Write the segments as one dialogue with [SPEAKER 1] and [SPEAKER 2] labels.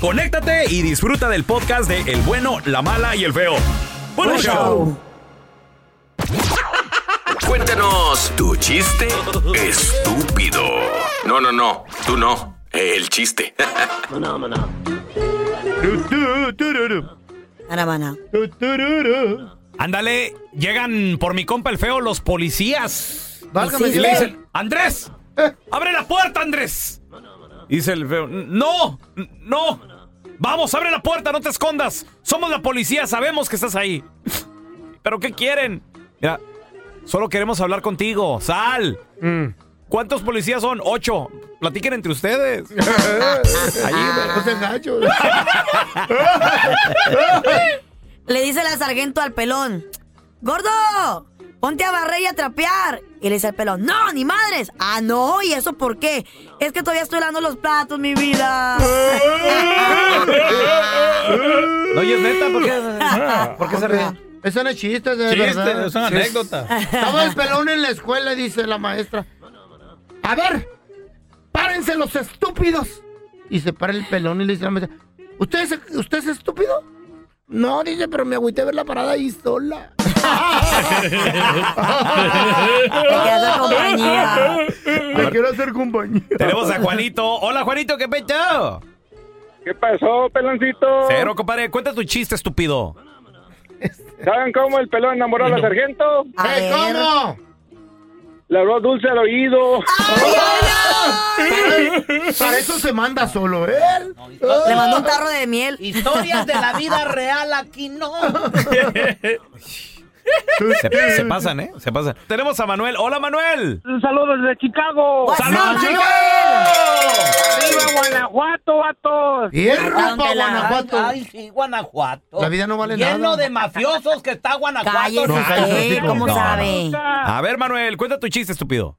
[SPEAKER 1] conéctate y disfruta del podcast de El bueno, la mala y el feo. ¡Buen show!
[SPEAKER 2] Cuéntanos tu chiste estúpido. No, no, no, tú no. El chiste.
[SPEAKER 3] Arabana.
[SPEAKER 1] Ándale, llegan por mi compa el feo los policías.
[SPEAKER 4] Válgame
[SPEAKER 1] Y le dicen, Andrés, abre la puerta, Andrés. Dice el feo, no, no. Vamos, abre la puerta, no te escondas. Somos la policía, sabemos que estás ahí. ¿Pero qué quieren? Mira, solo queremos hablar contigo. Sal. ¿Cuántos policías son? Ocho. Platiquen entre ustedes. Ahí.
[SPEAKER 4] No.
[SPEAKER 3] Le dice la sargento al pelón: ¡Gordo! Ponte a barrer y a trapear. Y le dice el pelón: ¡No, ni madres! Ah, no, ¿y eso por qué? Es que todavía estoy lavando los platos, mi vida.
[SPEAKER 1] No, y es neta, ¿por qué, ¿por qué se ríen?
[SPEAKER 4] Eso no es chiste, de
[SPEAKER 1] Chiste,
[SPEAKER 4] verdad.
[SPEAKER 1] es una anécdota.
[SPEAKER 4] Estaba el pelón en la escuela y dice la maestra. A ver, párense los estúpidos. Y se para el pelón y le dice a la maestra. ¿Usted es, ¿Usted es estúpido? No, dice, pero me agüité a ver la parada ahí sola.
[SPEAKER 3] Te
[SPEAKER 4] quiero hacer compañía.
[SPEAKER 1] Tenemos a Juanito. Hola, Juanito, ¿qué pecho?
[SPEAKER 5] ¿Qué pasó, peloncito?
[SPEAKER 1] Cero, compadre. Cuenta tu chiste, estúpido.
[SPEAKER 5] ¿Saben cómo el pelón enamoró a la sargento?
[SPEAKER 3] A
[SPEAKER 4] ¿Eh. ¿Cómo?
[SPEAKER 5] Le habló dulce al oído.
[SPEAKER 4] Para, para eso se manda solo ¿eh? él.
[SPEAKER 3] Le mandó un tarro de miel.
[SPEAKER 6] Historias de la vida real aquí no.
[SPEAKER 1] Se, se pasan, ¿eh? Se pasan. Tenemos a Manuel. Hola, Manuel.
[SPEAKER 5] Un saludo desde Chicago.
[SPEAKER 1] ¡Saludos, chicos!
[SPEAKER 5] ¡Arriba, Guanajuato, vatos!
[SPEAKER 3] Don
[SPEAKER 4] para
[SPEAKER 3] Tela.
[SPEAKER 4] Guanajuato.
[SPEAKER 6] Ay, sí, Guanajuato.
[SPEAKER 4] La vida no vale
[SPEAKER 6] Lleno
[SPEAKER 4] nada.
[SPEAKER 6] de mafiosos que está Guanajuato.
[SPEAKER 3] Cállese
[SPEAKER 4] No, cállese.
[SPEAKER 3] ¿cómo
[SPEAKER 1] No,
[SPEAKER 3] sabe?
[SPEAKER 1] A ver, Manuel, cuenta tu chiste, estúpido.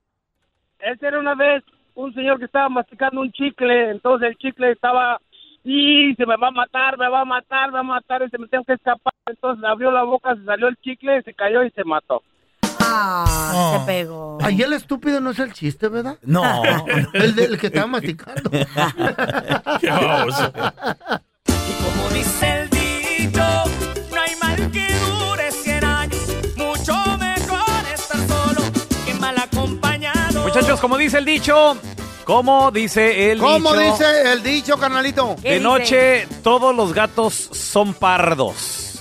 [SPEAKER 5] Ese era una vez un señor que estaba masticando un chicle, entonces el chicle estaba y se me va a matar, me va a matar, me va a matar, y se me tengo que escapar. Entonces abrió la boca, se salió el chicle, se cayó y se mató.
[SPEAKER 3] Ah, se pegó.
[SPEAKER 4] Ahí el estúpido no es el chiste, ¿verdad?
[SPEAKER 1] No.
[SPEAKER 4] El del que estaba masticando.
[SPEAKER 6] Y como dice el dicho, no hay mal que dure 100 años. Mucho mejor estar solo que mal acompañado.
[SPEAKER 1] Muchachos, como dice el dicho, como dice el
[SPEAKER 4] ¿Cómo
[SPEAKER 1] dicho,
[SPEAKER 4] dice el dicho, carnalito?
[SPEAKER 3] ¿Qué
[SPEAKER 1] de
[SPEAKER 3] dice?
[SPEAKER 1] noche todos los gatos son pardos.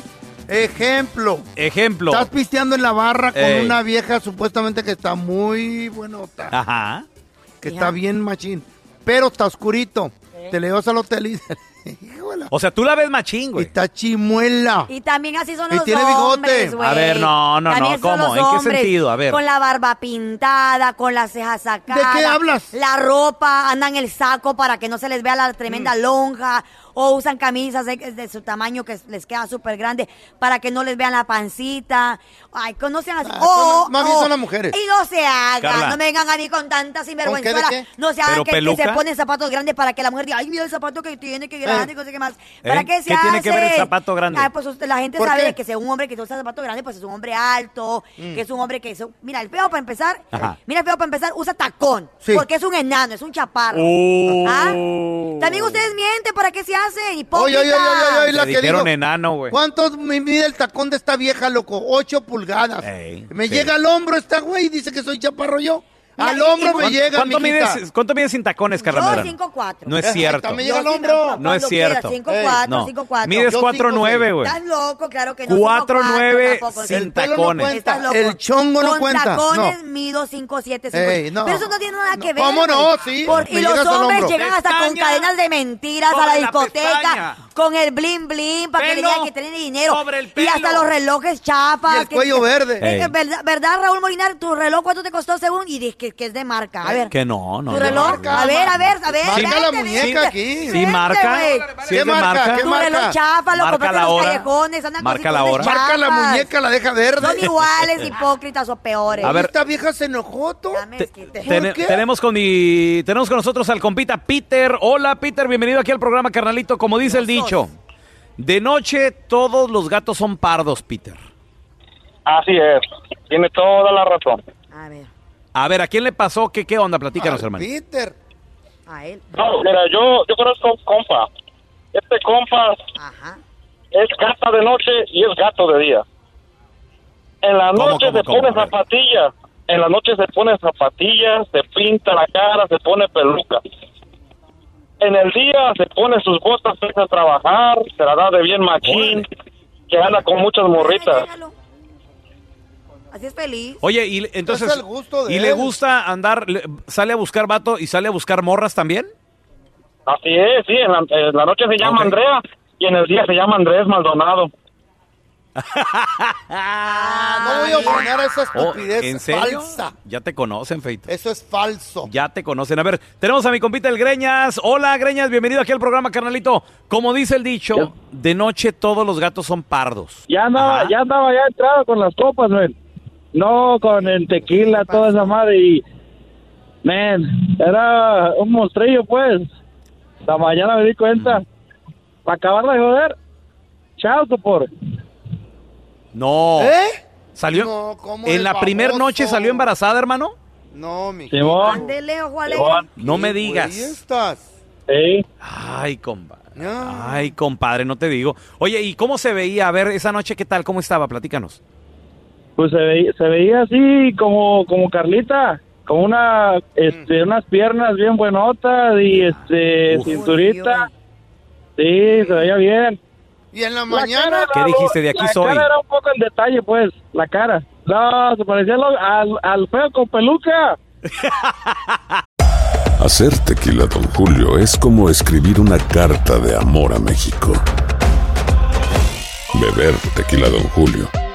[SPEAKER 4] Ejemplo.
[SPEAKER 1] Ejemplo.
[SPEAKER 4] Estás pisteando en la barra con
[SPEAKER 1] Ey.
[SPEAKER 4] una vieja supuestamente que está muy buenota.
[SPEAKER 1] Ajá.
[SPEAKER 4] que está bien machín, pero está oscurito. Te le vas al hotel y
[SPEAKER 1] O sea, tú la ves machín, güey.
[SPEAKER 4] Está chimuela.
[SPEAKER 3] Y también así son
[SPEAKER 4] Y
[SPEAKER 3] los
[SPEAKER 4] tiene bigote.
[SPEAKER 3] hombres, güey.
[SPEAKER 1] A ver, no, no,
[SPEAKER 3] También
[SPEAKER 1] no, ¿cómo? ¿En qué sentido? A ver.
[SPEAKER 3] Con la barba pintada, con las cejas sacadas.
[SPEAKER 4] ¿De qué hablas?
[SPEAKER 3] La ropa, andan el saco para que no se les vea la tremenda
[SPEAKER 4] Mm.
[SPEAKER 3] lonja. O usan camisas de, de su tamaño que les queda súper grande para que no les vean la pancita. Ay, sean así.
[SPEAKER 4] Ah,
[SPEAKER 3] O-
[SPEAKER 4] son- más bien
[SPEAKER 3] o-
[SPEAKER 4] son las mujeres.
[SPEAKER 3] Y no se hagan.
[SPEAKER 1] Carla.
[SPEAKER 3] No me vengan a mí con tanta sinvergüenzuela.
[SPEAKER 4] qué?
[SPEAKER 3] No se hagan
[SPEAKER 1] ¿Pero
[SPEAKER 3] que, que se ponen zapatos grandes para que la mujer diga, ay, mira el zapato que tiene, que grande,
[SPEAKER 4] Eh.
[SPEAKER 3] que no sé qué más. ¿Para
[SPEAKER 1] ¿Eh?
[SPEAKER 3] qué se
[SPEAKER 1] ¿Qué tiene que ver el
[SPEAKER 3] hace?
[SPEAKER 1] zapato grande?
[SPEAKER 3] Ay, pues la gente
[SPEAKER 4] ¿Por
[SPEAKER 3] sabe
[SPEAKER 4] qué?
[SPEAKER 3] de que si un hombre que usa zapato grande, pues es un hombre alto, que es un hombre que es un- Mira, el feo para empezar,
[SPEAKER 1] Ajá.
[SPEAKER 3] mira el feo para empezar, usa tacón,
[SPEAKER 4] Sí.
[SPEAKER 3] porque es un enano, es un chaparro.
[SPEAKER 1] Oh.
[SPEAKER 3] ¿Ah? También ustedes mienten, ¿para qué se hacen?
[SPEAKER 4] Oye,
[SPEAKER 3] Hipócritas.
[SPEAKER 4] oye, oye, oye, oye, la que
[SPEAKER 1] dijeron
[SPEAKER 4] dijo.
[SPEAKER 1] enano, güey.
[SPEAKER 4] ¿Cuánto me mide el tacón de esta vieja, loco? Ocho pulgadas.
[SPEAKER 1] Ey,
[SPEAKER 4] me
[SPEAKER 1] sí.
[SPEAKER 4] llega al hombro esta güey y dice que soy chaparro yo. Al hombro
[SPEAKER 3] y-
[SPEAKER 4] me
[SPEAKER 1] ¿Cuánto,
[SPEAKER 4] llega,
[SPEAKER 1] cuánto mides, ¿Cuánto mides sin tacones, Carla
[SPEAKER 3] Yo
[SPEAKER 1] Medrano?
[SPEAKER 3] 5'4".
[SPEAKER 1] No es cierto.
[SPEAKER 4] me llega al hombro.
[SPEAKER 1] No es cierto.
[SPEAKER 3] 5'4",
[SPEAKER 1] No.
[SPEAKER 3] 5'4".
[SPEAKER 1] Mides
[SPEAKER 4] Yo
[SPEAKER 1] 4'9, güey.
[SPEAKER 3] Estás loco, claro que no.
[SPEAKER 1] 4'9",
[SPEAKER 3] 5'4", tampoco.
[SPEAKER 1] sin
[SPEAKER 4] pelo
[SPEAKER 1] tacones.
[SPEAKER 4] el chongo no
[SPEAKER 3] Con
[SPEAKER 4] cuenta.
[SPEAKER 3] tacones
[SPEAKER 4] no.
[SPEAKER 3] mido 5, 7, 5.
[SPEAKER 4] Ey, no.
[SPEAKER 3] Pero eso no tiene nada que ver.
[SPEAKER 4] ¿cómo no? Sí,
[SPEAKER 3] y los hombres llegan hasta con cadenas de mentiras a la discoteca. Con el bling bling para que le
[SPEAKER 1] Pelo
[SPEAKER 3] digan que tienen dinero.
[SPEAKER 1] sobre el
[SPEAKER 3] Y
[SPEAKER 1] pelo.
[SPEAKER 3] hasta los relojes chapas.
[SPEAKER 4] Y el
[SPEAKER 3] que-
[SPEAKER 4] cuello
[SPEAKER 3] que-
[SPEAKER 4] verde.
[SPEAKER 3] Eh,
[SPEAKER 1] Ey.
[SPEAKER 3] ¿verdad, ¿Verdad, Raúl Molinar? ¿Tu reloj cuánto te costó según? Y dices que, que es de marca. A ver.
[SPEAKER 1] Que no, no.
[SPEAKER 3] ¿Tu
[SPEAKER 1] no.
[SPEAKER 3] reloj?
[SPEAKER 4] marca,
[SPEAKER 3] a ver, a ver, a ver.
[SPEAKER 4] Marca la muñeca
[SPEAKER 3] vente.
[SPEAKER 4] aquí.
[SPEAKER 1] Sí, marca. Sí,
[SPEAKER 4] ¿Qué marca?
[SPEAKER 1] marca.
[SPEAKER 4] ¿Qué
[SPEAKER 3] Tu
[SPEAKER 4] marca?
[SPEAKER 3] reloj chafa, lo compraste en los
[SPEAKER 1] hora.
[SPEAKER 3] callejones. Andan
[SPEAKER 1] Marca la hora.
[SPEAKER 4] Marca la muñeca, la deja verde.
[SPEAKER 3] Son iguales, hipócritas o peores.
[SPEAKER 1] A ver.
[SPEAKER 4] Esta vieja se enojó, tú.
[SPEAKER 1] Tenemos con mi, tenemos con nosotros al compita Peter. Hola Peter, bienvenido aquí al programa carnalito. Como dice el dicho, de noche todos los gatos son pardos, Peter.
[SPEAKER 5] Así es, tiene toda la razón.
[SPEAKER 3] A ver,
[SPEAKER 1] A ver, ¿a quién le pasó? ¿Qué, qué onda? Platícanos,
[SPEAKER 4] Al
[SPEAKER 1] hermano.
[SPEAKER 4] Peter.
[SPEAKER 3] a él.
[SPEAKER 5] No, mira, yo, yo conozco un compa. Este compa
[SPEAKER 3] Ajá.
[SPEAKER 5] es gata de noche y es gato de día. En la
[SPEAKER 1] ¿Cómo,
[SPEAKER 5] noche
[SPEAKER 1] cómo,
[SPEAKER 5] se
[SPEAKER 1] cómo?
[SPEAKER 5] pone
[SPEAKER 1] A ver.
[SPEAKER 5] zapatillas. En la noche se pone zapatillas, se pinta la cara, se pone peluca. En el día se pone sus botas, empieza a trabajar, se la da de bien machín, que anda con muchas morritas.
[SPEAKER 3] Así es feliz.
[SPEAKER 1] Oye, y le- entonces,
[SPEAKER 4] Es el gusto de
[SPEAKER 1] ¿y le gusta andar, le- sale a buscar vato y sale a buscar morras también?
[SPEAKER 5] Así es, sí, en la, en la noche se llama. Andrea y en el día se llama Andrés Maldonado.
[SPEAKER 4] No voy a a esa
[SPEAKER 1] Oh,
[SPEAKER 4] estupidez
[SPEAKER 1] ¿En serio?
[SPEAKER 4] falsa.
[SPEAKER 1] Ya te conocen, Feito.
[SPEAKER 4] Eso es falso.
[SPEAKER 1] Ya te conocen. A ver, tenemos a mi compita el Greñas. Hola, Greñas, bienvenido aquí al programa, carnalito. Como dice el dicho, de noche todos los gatos son pardos.
[SPEAKER 5] Ya andaba,
[SPEAKER 1] Ajá.
[SPEAKER 5] ya andaba ya entrado con las copas, men. No, con el tequila, toda esa madre y... Men, era un monstrillo, pues. La mañana me di cuenta. Para acabarla de joder. Chao, por.
[SPEAKER 1] No.
[SPEAKER 4] ¿Eh?
[SPEAKER 1] Salió.
[SPEAKER 4] No, ¿cómo
[SPEAKER 1] en la primer
[SPEAKER 4] baboso?
[SPEAKER 1] noche salió embarazada, hermano.
[SPEAKER 4] No, mi.
[SPEAKER 5] Simón.
[SPEAKER 3] Ojo alegre.
[SPEAKER 1] No me
[SPEAKER 4] ¿Qué güey
[SPEAKER 1] digas.
[SPEAKER 4] estás?
[SPEAKER 5] Sí.
[SPEAKER 1] Ay, compadre. Ay, compadre, no te digo. Oye, ¿y cómo se veía? A ver, esa noche, ¿qué tal? ¿Cómo estaba? Platícanos.
[SPEAKER 5] Pues se veía, se veía así como, como Carlita. Con una, este, unas piernas bien buenotas y este,
[SPEAKER 1] Uf.
[SPEAKER 5] cinturita. Sí, se veía bien.
[SPEAKER 4] Y en la
[SPEAKER 5] La
[SPEAKER 4] mañana.
[SPEAKER 5] cara,
[SPEAKER 1] ¿Qué
[SPEAKER 5] la-
[SPEAKER 1] dijiste? De aquí
[SPEAKER 5] la
[SPEAKER 1] soy.
[SPEAKER 5] cara era un poco el detalle, pues, la cara. No, se parecía lo- al, al feo con peluca.
[SPEAKER 7] Hacer tequila, Don Julio, es como escribir una carta de amor a México. Beber tequila, Don Julio,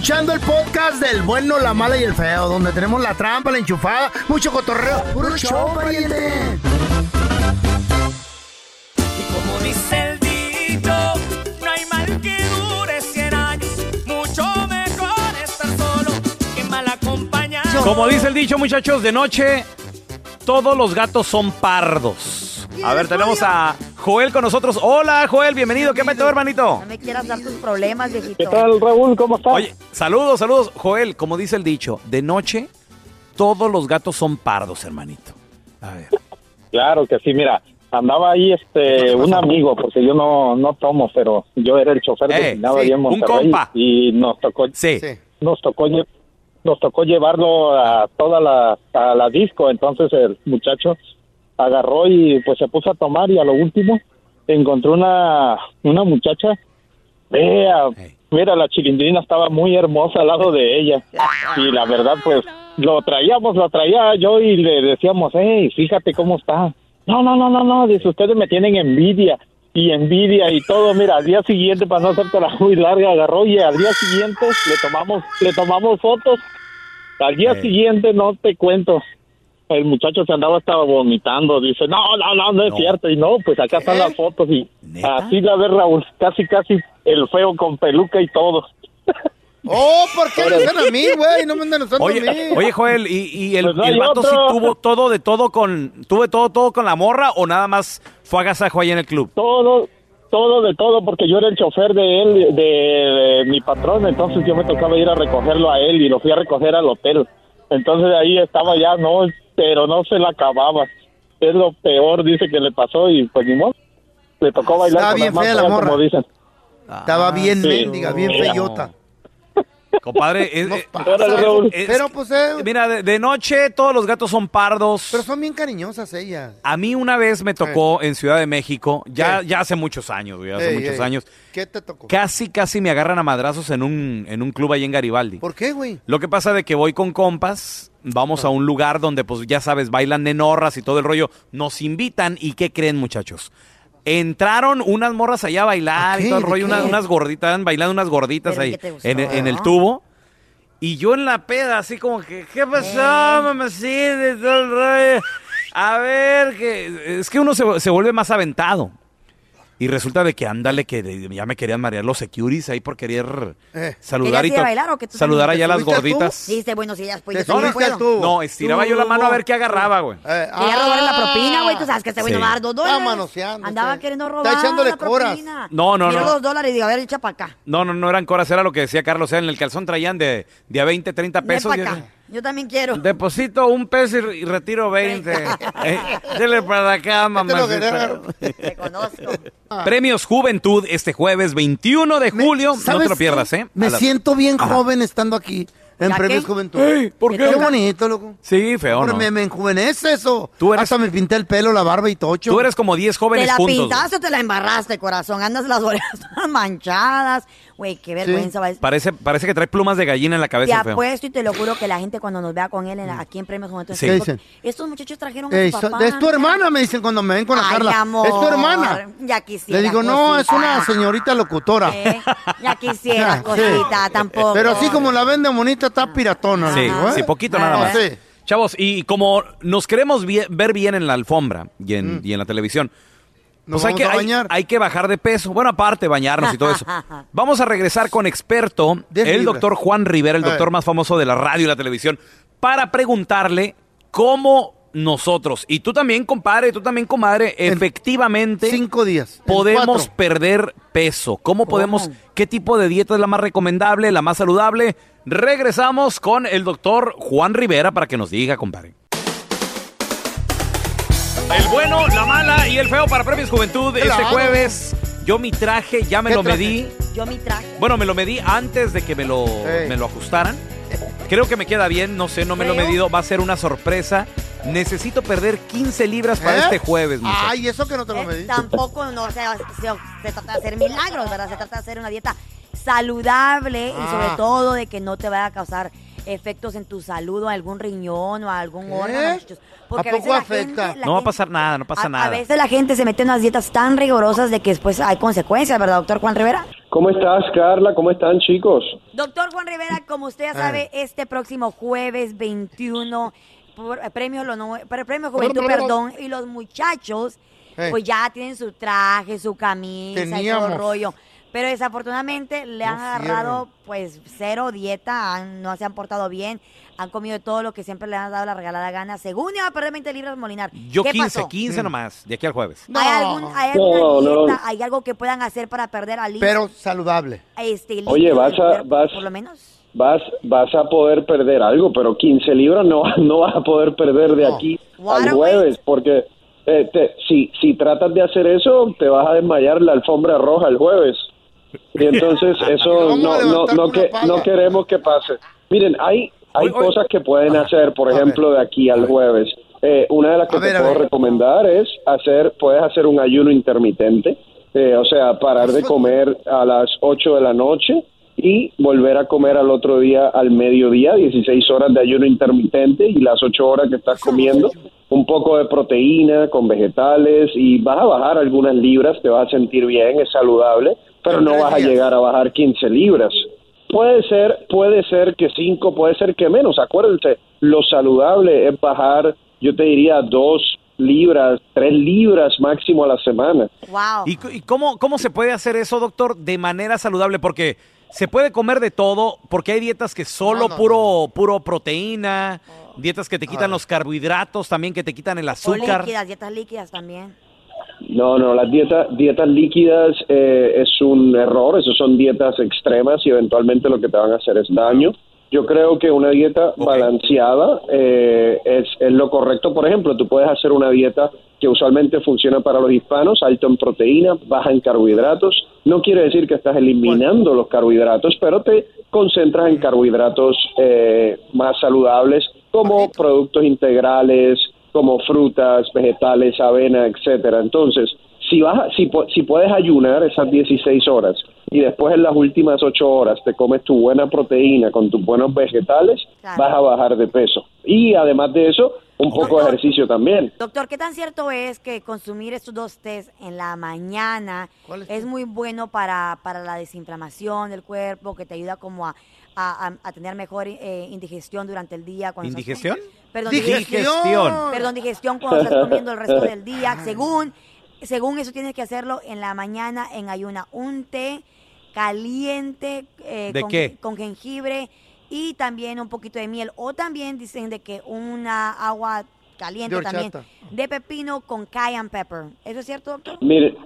[SPEAKER 4] Escuchando el podcast del bueno, la mala y el feo, donde tenemos la trampa, la enchufada, mucho cotorreo. ¡Puro show, pariente!
[SPEAKER 6] Y como dice el dicho, no hay mal que dure 100 años. Mucho mejor estar solo que mal acompañado.
[SPEAKER 1] Como dice el dicho, muchachos, de noche todos los gatos son pardos. A ver, tenemos a Joel con nosotros. Hola, Joel, bienvenido. ¿Qué metió, hermanito?
[SPEAKER 3] No me quieras dar tus problemas, viejito.
[SPEAKER 8] ¿Qué tal, Raúl? ¿Cómo estás?
[SPEAKER 1] Oye, saludos, saludos. Joel, como dice el dicho, de noche todos los gatos son pardos, hermanito. A ver.
[SPEAKER 8] Claro que sí, mira, andaba ahí este un amigo, porque yo no, no tomo, pero yo era el chofer
[SPEAKER 1] Eh,
[SPEAKER 8] designado
[SPEAKER 1] sí,
[SPEAKER 8] ahí en
[SPEAKER 1] un compa.
[SPEAKER 8] y nos tocó
[SPEAKER 1] Sí.
[SPEAKER 8] nos tocó nos tocó llevarlo a toda la a la disco, entonces el muchacho agarró y pues se puso a tomar y a lo último encontró una una muchacha. Vea mira la chilindrina estaba muy hermosa al lado de ella. Y la verdad pues lo traíamos lo traía yo y le decíamos hey fíjate cómo está no no no no no dice ustedes me tienen envidia y envidia y todo. Mira al día siguiente para no hacértela muy larga agarró y al día siguiente le tomamos le tomamos fotos. Al día siguiente no te cuento el muchacho se andaba estaba vomitando dice no no no no es cierto y no pues acá están las fotos y así la ve Raúl casi casi el feo con peluca y todo
[SPEAKER 4] Oh, ¿por qué me usan a mí, güey? No me andan usando a mí.
[SPEAKER 1] Oye, oye, Joel, ¿y, y el,
[SPEAKER 8] Pues
[SPEAKER 1] el vato sí
[SPEAKER 8] otro.
[SPEAKER 1] tuvo todo de todo con tuve todo todo con la morra o nada más fue agasajo ahí en el club?
[SPEAKER 8] todo todo de todo porque yo era el chofer de él de, de mi patrón entonces yo me tocaba ir a recogerlo a él y lo fui a recoger al hotel entonces ahí estaba ya no pero no se la acababa es lo peor dice que le pasó y pues ni modo le tocó bailar
[SPEAKER 4] Estaba
[SPEAKER 8] con
[SPEAKER 4] bien fea la morra.
[SPEAKER 8] como dicen
[SPEAKER 4] Estaba bien
[SPEAKER 8] sí.
[SPEAKER 4] mendiga, bien
[SPEAKER 8] Mira.
[SPEAKER 4] feyota.
[SPEAKER 1] Compadre, es-
[SPEAKER 4] pasa,
[SPEAKER 1] es-
[SPEAKER 4] Pero pues, eh,
[SPEAKER 1] mira, de, de noche todos los gatos son pardos.
[SPEAKER 4] pero son bien cariñosas ellas.
[SPEAKER 1] A mí una vez me tocó en Ciudad de México, ya,
[SPEAKER 4] ¿Qué?
[SPEAKER 1] ya hace muchos años, güey, hace
[SPEAKER 4] Ey,
[SPEAKER 1] muchos
[SPEAKER 4] ey,
[SPEAKER 1] años.
[SPEAKER 4] ¿Qué te tocó?
[SPEAKER 1] Casi, casi me agarran a madrazos en un, en un club ahí en Garibaldi.
[SPEAKER 4] ¿Por qué, güey?
[SPEAKER 1] Lo que pasa de que voy con compas, vamos a un lugar donde, pues ya sabes, bailan nenorras y todo el rollo. Nos invitan y ¿qué creen, muchachos? Entraron unas morras allá a bailar
[SPEAKER 4] ¿A
[SPEAKER 1] y todo el
[SPEAKER 4] ¿De
[SPEAKER 1] rollo, unas, unas gorditas, estaban bailando unas gorditas
[SPEAKER 3] ¿Pero
[SPEAKER 1] ahí en, el- en el tubo. Y yo en la peda, así como que, ¿qué pasó, mamacita? Y todo el rollo. A ver, que es que uno se, se vuelve más aventado. Y resulta de que ándale, que de- ya me querían marear los securities ahí por querer
[SPEAKER 4] Eh.
[SPEAKER 1] saludar y
[SPEAKER 3] ¿Querías ir a
[SPEAKER 1] to-
[SPEAKER 3] bailar o que tú
[SPEAKER 1] saludar allá a las
[SPEAKER 4] ¿Te subiste tú?
[SPEAKER 1] gorditas.
[SPEAKER 3] Dice, bueno, si ellas pues yo
[SPEAKER 4] al
[SPEAKER 3] puedo.
[SPEAKER 4] tubo.
[SPEAKER 1] No, estiraba yo la mano a ver qué agarraba, güey.
[SPEAKER 4] Eh,
[SPEAKER 3] Quería
[SPEAKER 4] ah,
[SPEAKER 3] robarle la propina, güey. Tú sabes que este güey
[SPEAKER 1] Sí.
[SPEAKER 3] no va a dar dos dólares.
[SPEAKER 4] manoseándose.
[SPEAKER 3] Andaba queriendo robar
[SPEAKER 4] Está echándole
[SPEAKER 3] la
[SPEAKER 4] coras.
[SPEAKER 3] propina.
[SPEAKER 1] No, no,
[SPEAKER 3] Miró
[SPEAKER 1] no.
[SPEAKER 3] dos dólares y digo, a ver, echa para acá.
[SPEAKER 1] No, no, no eran coras, era lo que decía Carlos. En el calzón traían de, de a 20, 30
[SPEAKER 3] Ven
[SPEAKER 1] pesos.
[SPEAKER 3] para
[SPEAKER 1] Yo-
[SPEAKER 3] también quiero.
[SPEAKER 1] Deposito un peso y, y retiro 20. Eh, dele para acá, mamá.
[SPEAKER 3] Te conozco.
[SPEAKER 1] Premios Juventud este jueves 21 de julio. No te
[SPEAKER 4] ¿Sabes
[SPEAKER 1] lo pierdas? ¿eh?
[SPEAKER 4] Me siento bien
[SPEAKER 1] Ajá.
[SPEAKER 4] joven estando aquí en
[SPEAKER 3] ¿Ya
[SPEAKER 4] Premios? Juventud.
[SPEAKER 1] Ey, ¿por
[SPEAKER 4] Qué
[SPEAKER 1] qué?
[SPEAKER 4] bonito, loco.
[SPEAKER 1] Sí, feo, ¿no?
[SPEAKER 4] me, me enjuvenece eso.
[SPEAKER 1] Tú eres-
[SPEAKER 4] Hasta me pinté el pelo, la barba y tocho.
[SPEAKER 1] Tú eres como 10
[SPEAKER 3] ¿Te
[SPEAKER 1] jóvenes
[SPEAKER 3] la
[SPEAKER 1] juntos. güey.
[SPEAKER 3] pintaste o te la embarraste, corazón? Andas las orejas todas manchadas. Güey, qué vergüenza. va.
[SPEAKER 1] Parece, parece que trae plumas de gallina en la
[SPEAKER 3] Te
[SPEAKER 1] cabeza, feo.
[SPEAKER 3] apuesto y te lo juro que la gente cuando nos vea con él en la- aquí en Premios Juventud,
[SPEAKER 1] Sí.
[SPEAKER 4] ¿Qué
[SPEAKER 3] dice,
[SPEAKER 4] dicen?
[SPEAKER 3] estos muchachos trajeron a
[SPEAKER 4] Ey,
[SPEAKER 3] su
[SPEAKER 4] so-
[SPEAKER 3] papá.
[SPEAKER 4] es tu hermana, me dicen cuando me ven con la
[SPEAKER 3] Ay,
[SPEAKER 4] Carla.
[SPEAKER 3] amor,
[SPEAKER 4] Es tu hermana.
[SPEAKER 3] Ya quisiera.
[SPEAKER 4] Le digo, no, es una señorita locutora.
[SPEAKER 3] Eh, Ya quisiera,
[SPEAKER 4] Sí.
[SPEAKER 3] cosita, tampoco.
[SPEAKER 4] Pero así como la ven de bonita, está piratona.
[SPEAKER 1] Sí,
[SPEAKER 4] ¿eh?
[SPEAKER 1] sí, poquito nada
[SPEAKER 4] Ah,
[SPEAKER 1] más.
[SPEAKER 4] sí.
[SPEAKER 1] Chavos, y como nos queremos ver bien en la alfombra y en,
[SPEAKER 4] Mm.
[SPEAKER 1] y en la televisión,
[SPEAKER 4] Nos
[SPEAKER 1] pues hay
[SPEAKER 4] vamos
[SPEAKER 1] que,
[SPEAKER 4] a
[SPEAKER 1] hay-
[SPEAKER 4] bañar.
[SPEAKER 1] Hay, que bajar de peso. Bueno, aparte, bañarnos y todo eso. Vamos a regresar con experto,
[SPEAKER 4] Diez
[SPEAKER 1] el
[SPEAKER 4] libras.
[SPEAKER 1] doctor Juan Rivera, el doctor más famoso de la radio y la televisión, para preguntarle cómo nosotros, y tú también, compadre, y tú también, comadre, efectivamente
[SPEAKER 4] Cinco días.
[SPEAKER 1] podemos perder peso. ¿Cómo podemos, qué tipo de dieta es la más recomendable, la más saludable? Regresamos con el doctor Juan Rivera para que nos diga, compadre. El bueno, la mala y el feo para Premios Juventud este jueves. Yo mi traje ya me
[SPEAKER 4] ¿Qué
[SPEAKER 1] lo
[SPEAKER 4] traje?
[SPEAKER 1] medí.
[SPEAKER 3] Yo mi traje.
[SPEAKER 1] Bueno, me lo medí antes de que me lo, me lo ajustaran. Creo que me queda bien, no sé, no me lo he medido. Va a ser una sorpresa. Necesito perder 15 libras para
[SPEAKER 4] ¿Eh?
[SPEAKER 1] este jueves, muchachos.
[SPEAKER 4] Ay, eso que no te lo
[SPEAKER 3] Eh,
[SPEAKER 4] medí.
[SPEAKER 3] tampoco no o sea, se, se trata de hacer milagros, ¿verdad? Se trata de hacer una dieta saludable y sobre
[SPEAKER 4] Ah.
[SPEAKER 3] todo de que no te vaya a causar efectos en tu salud o a algún riñón o a algún
[SPEAKER 4] ¿Qué?
[SPEAKER 3] órgano. muchachos. Porque
[SPEAKER 4] ¿A poco
[SPEAKER 3] la
[SPEAKER 4] afecta?
[SPEAKER 3] gente-
[SPEAKER 1] no va a pasar nada, no pasa
[SPEAKER 3] a,
[SPEAKER 1] nada.
[SPEAKER 3] a veces la gente se mete en unas dietas tan rigurosas de que después hay consecuencias, ¿verdad, doctor Juan Rivera?
[SPEAKER 9] ¿Cómo estás, Carla? ¿Cómo están, chicos?
[SPEAKER 3] Doctor Juan Rivera, como usted ya sabe, este próximo jueves 21, eh, premio, lo no- para el premio Juventud, perdón, y los muchachos,
[SPEAKER 4] Hey.
[SPEAKER 3] pues ya tienen su traje, su camisa y todo
[SPEAKER 4] Teníamos.
[SPEAKER 3] el rollo. Pero desafortunadamente le han agarrado, pues, cero dieta, han- no se han portado bien, han comido de todo lo que siempre le han dado la regalada gana. Según iba a perder 20 libras, Molinar.
[SPEAKER 1] Yo
[SPEAKER 3] ¿Qué
[SPEAKER 1] 15,
[SPEAKER 3] pasó?
[SPEAKER 1] 15 nomás, de aquí al jueves.
[SPEAKER 3] ¿Hay, algún, hay alguna
[SPEAKER 9] No, no.
[SPEAKER 3] dieta, hay algo que puedan hacer para perder al
[SPEAKER 4] Pero saludable.
[SPEAKER 3] este,
[SPEAKER 9] Oye, vas a, vas,
[SPEAKER 3] por lo menos?
[SPEAKER 9] Vas, vas a poder perder algo, pero 15 libras no, no vas a poder perder de aquí al jueves, porque eh, te- si, si tratas de hacer eso, te vas a desmayar la alfombra roja el jueves. Y entonces eso no, no, no, que, no queremos que pase. Miren, hay, hay
[SPEAKER 1] Oye, oye.
[SPEAKER 9] cosas que pueden hacer, por ejemplo, de aquí al jueves. Eh, una de las que
[SPEAKER 4] A
[SPEAKER 9] te puedo recomendar es hacer, puedes hacer un ayuno intermitente, eh, o sea, parar de comer a las 8 de la noche y volver a comer al otro día al mediodía, 16 horas de ayuno intermitente y las 8 horas que estás comiendo, un poco de proteína con vegetales y vas a bajar algunas libras, te vas a sentir bien, es saludable, pero no vas a llegar a bajar 15 libras. Puede ser, puede ser que 5, puede ser que menos. Acuérdense, lo saludable es bajar, yo te diría, 2 libras, 3 libras máximo a la semana.
[SPEAKER 3] Wow.
[SPEAKER 1] ¿Y, y cómo, cómo se puede hacer eso, doctor, de manera saludable? Porque se puede comer de todo, porque hay dietas que solo
[SPEAKER 4] No, no,
[SPEAKER 1] puro, puro proteína, dietas que te quitan los carbohidratos, también que te quitan el
[SPEAKER 3] O
[SPEAKER 1] azúcar.
[SPEAKER 3] líquidas, dietas líquidas también.
[SPEAKER 9] No, no, las dietas, dietas líquidas eh, es un error, eso son dietas extremas y eventualmente lo que te van a hacer es daño. Yo creo que una dieta balanceada eh, es, es lo correcto. Por ejemplo, tú puedes hacer una dieta que usualmente funciona para los hispanos, alto en proteína, baja en carbohidratos. No quiere decir que estás eliminando los carbohidratos, pero te concentras en carbohidratos eh, más saludables como productos integrales, como frutas, vegetales, avena, etcétera. Entonces, si vas, a- si, si puedes ayunar esas 16 horas y después en las últimas 8 horas te comes tu buena proteína con tus buenos vegetales,
[SPEAKER 3] Claro.
[SPEAKER 9] vas a bajar de peso. Y además de eso, un poco de ejercicio también.
[SPEAKER 3] Doctor, ¿qué tan cierto es que consumir estos dos test en la mañana
[SPEAKER 4] ¿Cuál es
[SPEAKER 3] es muy bueno para, para la desinflamación del cuerpo, que te ayuda como a, a- a- a tener mejor eh, indigestión durante el día? cuando estás-
[SPEAKER 1] ¿Indigestión?
[SPEAKER 3] Perdón,
[SPEAKER 1] Digestión.
[SPEAKER 3] Perdón, digestión cuando estás comiendo el resto del día. Según, según eso tienes que hacerlo en la mañana en ayuna. Un té caliente eh,
[SPEAKER 1] ¿De
[SPEAKER 3] con,
[SPEAKER 1] qué?
[SPEAKER 3] con jengibre y también un poquito de miel. O también dicen de que una agua caliente
[SPEAKER 4] De
[SPEAKER 3] también de pepino con cayenne pepper. ¿Eso es cierto, doctor?
[SPEAKER 9] Miren,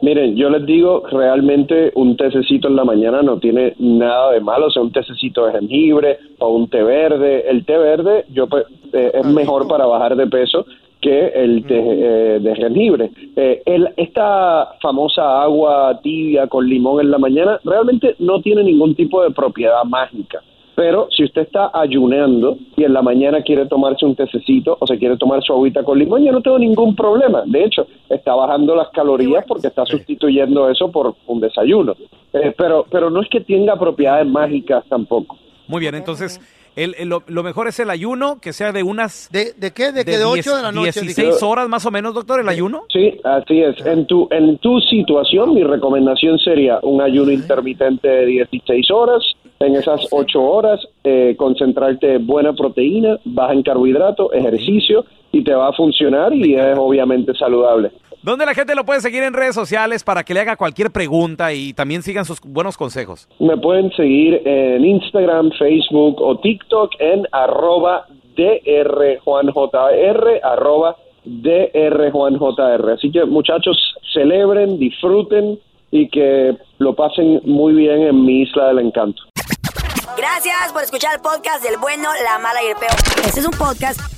[SPEAKER 9] miren, yo les digo, realmente un tececito en la mañana no tiene nada de malo, o sea, un tececito de jengibre o un té verde. El té verde yo pe- eh, es mejor para bajar de peso que el té eh, de jengibre. Eh, el- esta famosa agua tibia con limón en la mañana realmente no tiene ningún tipo de propiedad mágica. Pero si usted está ayunando y en la mañana quiere tomarse un tececito o se quiere tomar su agüita con limón, yo no tengo ningún problema. De hecho, está bajando las calorías porque está sustituyendo eso por un desayuno. Eh, pero, pero no es que tenga propiedades mágicas tampoco.
[SPEAKER 1] Muy bien, entonces el- el- lo, lo mejor es el ayuno, que sea de unas...
[SPEAKER 4] ¿De, de qué? ¿De, que de 8 de la noche?
[SPEAKER 1] 16 horas más o menos, doctor, el ayuno.
[SPEAKER 9] Sí, así es. En tu, en tu situación, mi recomendación sería un ayuno intermitente de 16 horas. En esas 8 horas, eh, concentrarte en buena proteína, baja en carbohidratos, ejercicio, y te va a funcionar y es obviamente saludable.
[SPEAKER 1] ¿Dónde la gente lo puede seguir en redes sociales para que le haga cualquier pregunta y también sigan sus buenos consejos?
[SPEAKER 9] Me pueden seguir en Instagram, Facebook o TikTok en arroba drjuanjr, arroba drjuanjr. Así que muchachos, celebren, disfruten y que lo pasen muy bien en mi isla del encanto.
[SPEAKER 3] Gracias por escuchar el podcast del bueno, la mala y el peor. Este es un podcast